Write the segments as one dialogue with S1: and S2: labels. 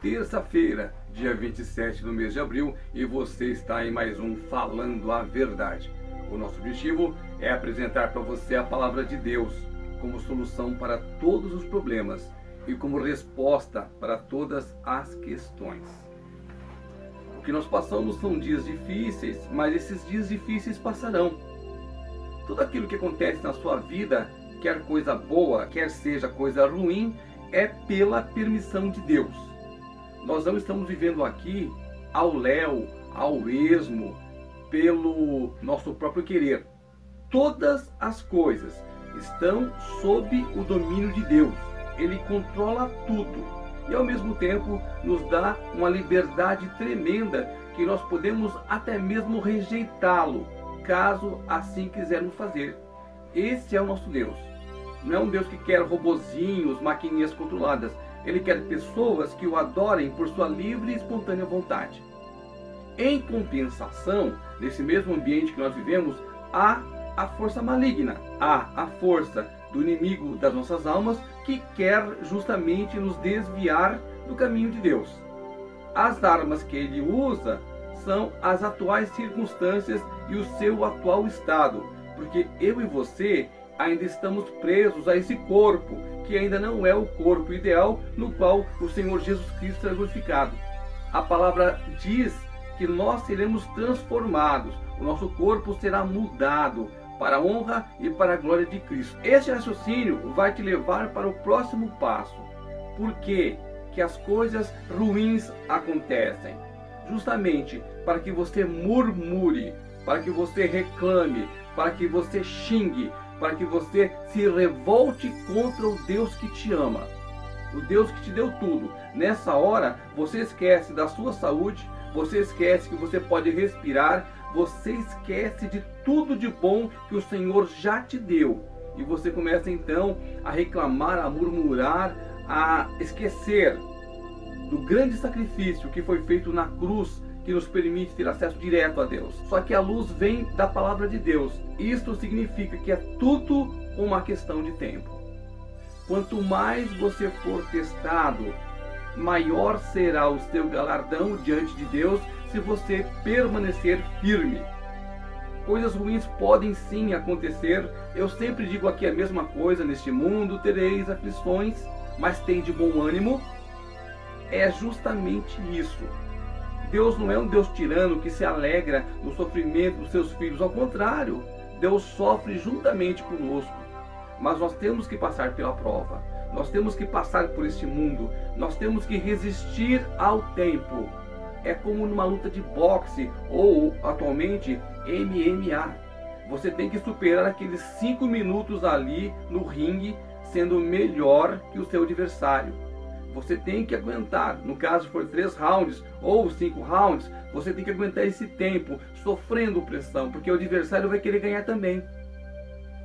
S1: Terça-feira, dia 27 do mês de abril, e você está em mais um Falando a Verdade. O nosso objetivo é apresentar para você a palavra de Deus como solução para todos os problemas e como resposta para todas as questões. O que nós passamos são dias difíceis, mas esses dias difíceis passarão. Tudo aquilo que acontece na sua vida, quer coisa boa, quer seja coisa ruim, é pela permissão de Deus. Nós não estamos vivendo aqui ao léu, ao esmo, pelo nosso próprio querer. Todas as coisas estão sob o domínio de Deus. Ele controla tudo e ao mesmo tempo nos dá uma liberdade tremenda que nós podemos até mesmo rejeitá-lo, caso assim quisermos fazer. Esse é o nosso Deus. Não é um Deus que quer robozinhos, maquininhas controladas. Ele quer pessoas que o adorem por sua livre e espontânea vontade. Em compensação, nesse mesmo ambiente que nós vivemos, há a força maligna, há a força do inimigo das nossas almas que quer justamente nos desviar do caminho de Deus. As armas que ele usa são as atuais circunstâncias e o seu atual estado, porque eu e você ainda estamos presos a esse corpo, que ainda não é o corpo ideal no qual o Senhor Jesus Cristo é glorificado. A palavra diz que nós seremos transformados, o nosso corpo será mudado para a honra e para a glória de Cristo. Este raciocínio vai te levar para o próximo passo. Por que que as coisas ruins acontecem? Justamente para que você murmure, para que você reclame, para que você xingue, para que você se revolte contra o Deus que te ama, o Deus que te deu tudo. Nessa hora, você esquece da sua saúde, você esquece que você pode respirar, você esquece de tudo de bom que o Senhor já te deu. E você começa então a reclamar, a murmurar, a esquecer do grande sacrifício que foi feito na cruz que nos permite ter acesso direto a Deus. Só que a luz vem da palavra de Deus. Isto significa que é tudo uma questão de tempo. Quanto mais você for testado, maior será o seu galardão diante de Deus se você permanecer firme. Coisas ruins podem sim acontecer. Eu sempre digo aqui a mesma coisa: neste mundo tereis aflições, mas tem de bom ânimo. É justamente isso. Deus não é um Deus tirano que se alegra no sofrimento dos seus filhos. Ao contrário, Deus sofre juntamente conosco. Mas nós temos que passar pela prova. Nós temos que passar por este mundo. Nós temos que resistir ao tempo. É como numa luta de boxe ou atualmente MMA. Você tem que superar aqueles cinco minutos ali no ringue, sendo melhor que o seu adversário. Você tem que aguentar, no caso for três rounds ou cinco rounds, você tem que aguentar esse tempo sofrendo pressão, porque o adversário vai querer ganhar também.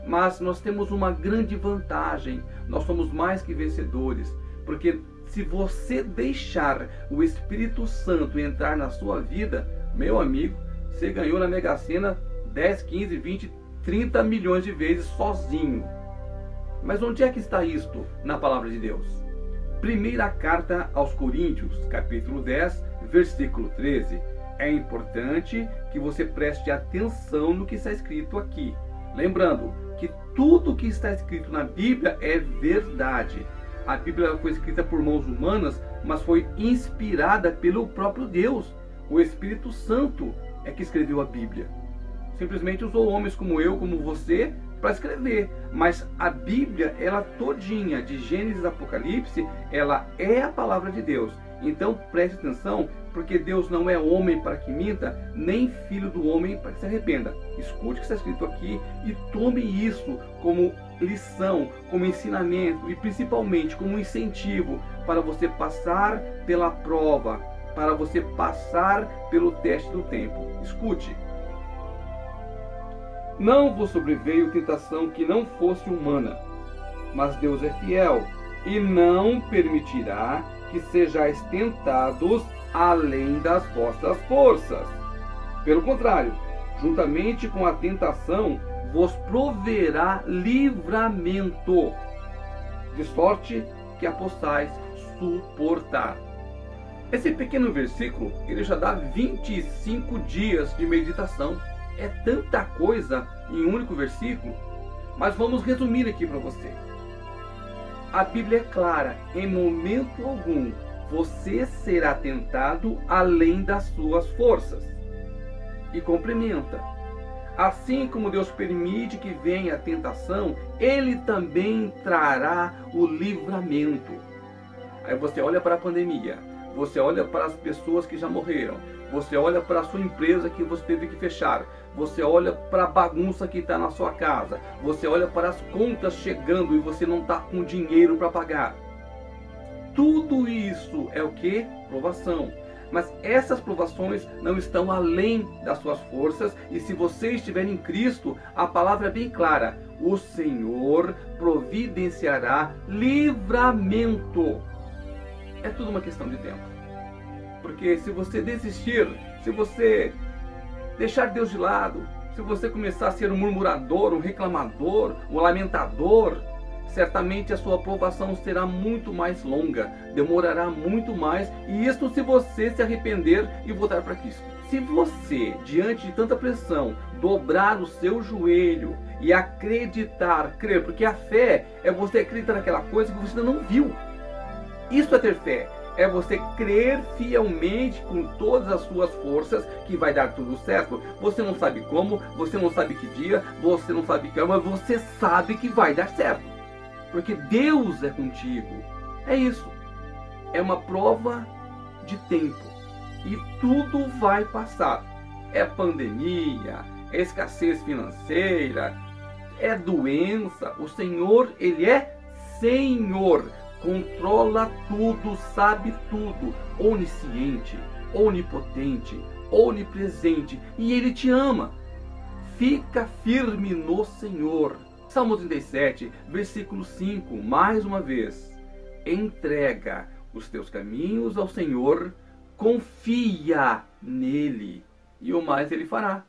S1: Mas nós temos uma grande vantagem, nós somos mais que vencedores, porque se você deixar o Espírito Santo entrar na sua vida, meu amigo, você ganhou na Mega Sena 10, 15, 20, 30 milhões de vezes sozinho. Mas onde é que está isto na palavra de Deus? Primeira carta aos Coríntios, capítulo 10, versículo 13. É importante que você preste atenção no que está escrito aqui. Lembrando que tudo que está escrito na Bíblia é verdade. A Bíblia foi escrita por mãos humanas, mas foi inspirada pelo próprio Deus. O Espírito Santo é que escreveu a Bíblia. Simplesmente usou homens como eu, como você, para escrever. Mas a Bíblia, ela todinha, de Gênesis a Apocalipse, ela é a palavra de Deus. Então preste atenção, porque Deus não é homem para que minta, nem filho do homem para que se arrependa. Escute o que está escrito aqui e tome isso como lição, como ensinamento e principalmente como incentivo para você passar pela prova, para você passar pelo teste do tempo. Escute. Não vos sobreveio tentação que não fosse humana, mas Deus é fiel e não permitirá que sejais tentados além das vossas forças. Pelo contrário, juntamente com a tentação, vos proverá livramento, de sorte que a possais suportar. Esse pequeno versículo, ele já dá 25 dias de meditação. É tanta coisa em um único versículo, mas vamos resumir aqui para você. A Bíblia é clara, em momento algum você será tentado além das suas forças. E complementa: Assim como Deus permite que venha a tentação, Ele também trará o livramento. Aí você olha para a pandemia, você olha para as pessoas que já morreram, você olha para a sua empresa que você teve que fechar, você olha para a bagunça que está na sua casa, você olha para as contas chegando e você não está com dinheiro para pagar. Tudo isso é o que? Provação. Mas essas provações não estão além das suas forças, e se você estiver em Cristo, a palavra é bem clara: o Senhor providenciará livramento. É tudo uma questão de tempo. Porque se você desistir, se você deixar Deus de lado, se você começar a ser um murmurador, um reclamador, um lamentador, certamente a sua aprovação será muito mais longa, demorará muito mais, e isso se você se arrepender e voltar para Cristo. Se você, diante de tanta pressão, dobrar o seu joelho e acreditar, crer, porque a fé é você acreditar naquela coisa que você ainda não viu. Isso é ter fé. É você crer fielmente com todas as suas forças que vai dar tudo certo. Você não sabe como, você não sabe que dia, você não sabe que mas você sabe que vai dar certo porque Deus é contigo. É isso. É uma prova de tempo. E tudo vai passar. É pandemia, é escassez financeira, é doença. O Senhor, Ele é Senhor. Controla tudo, sabe tudo. Onisciente, onipotente, onipresente. E Ele te ama. Fica firme no Senhor. Salmo 37, versículo 5, mais uma vez. Entrega os teus caminhos ao Senhor, confia nele, e o mais ele fará.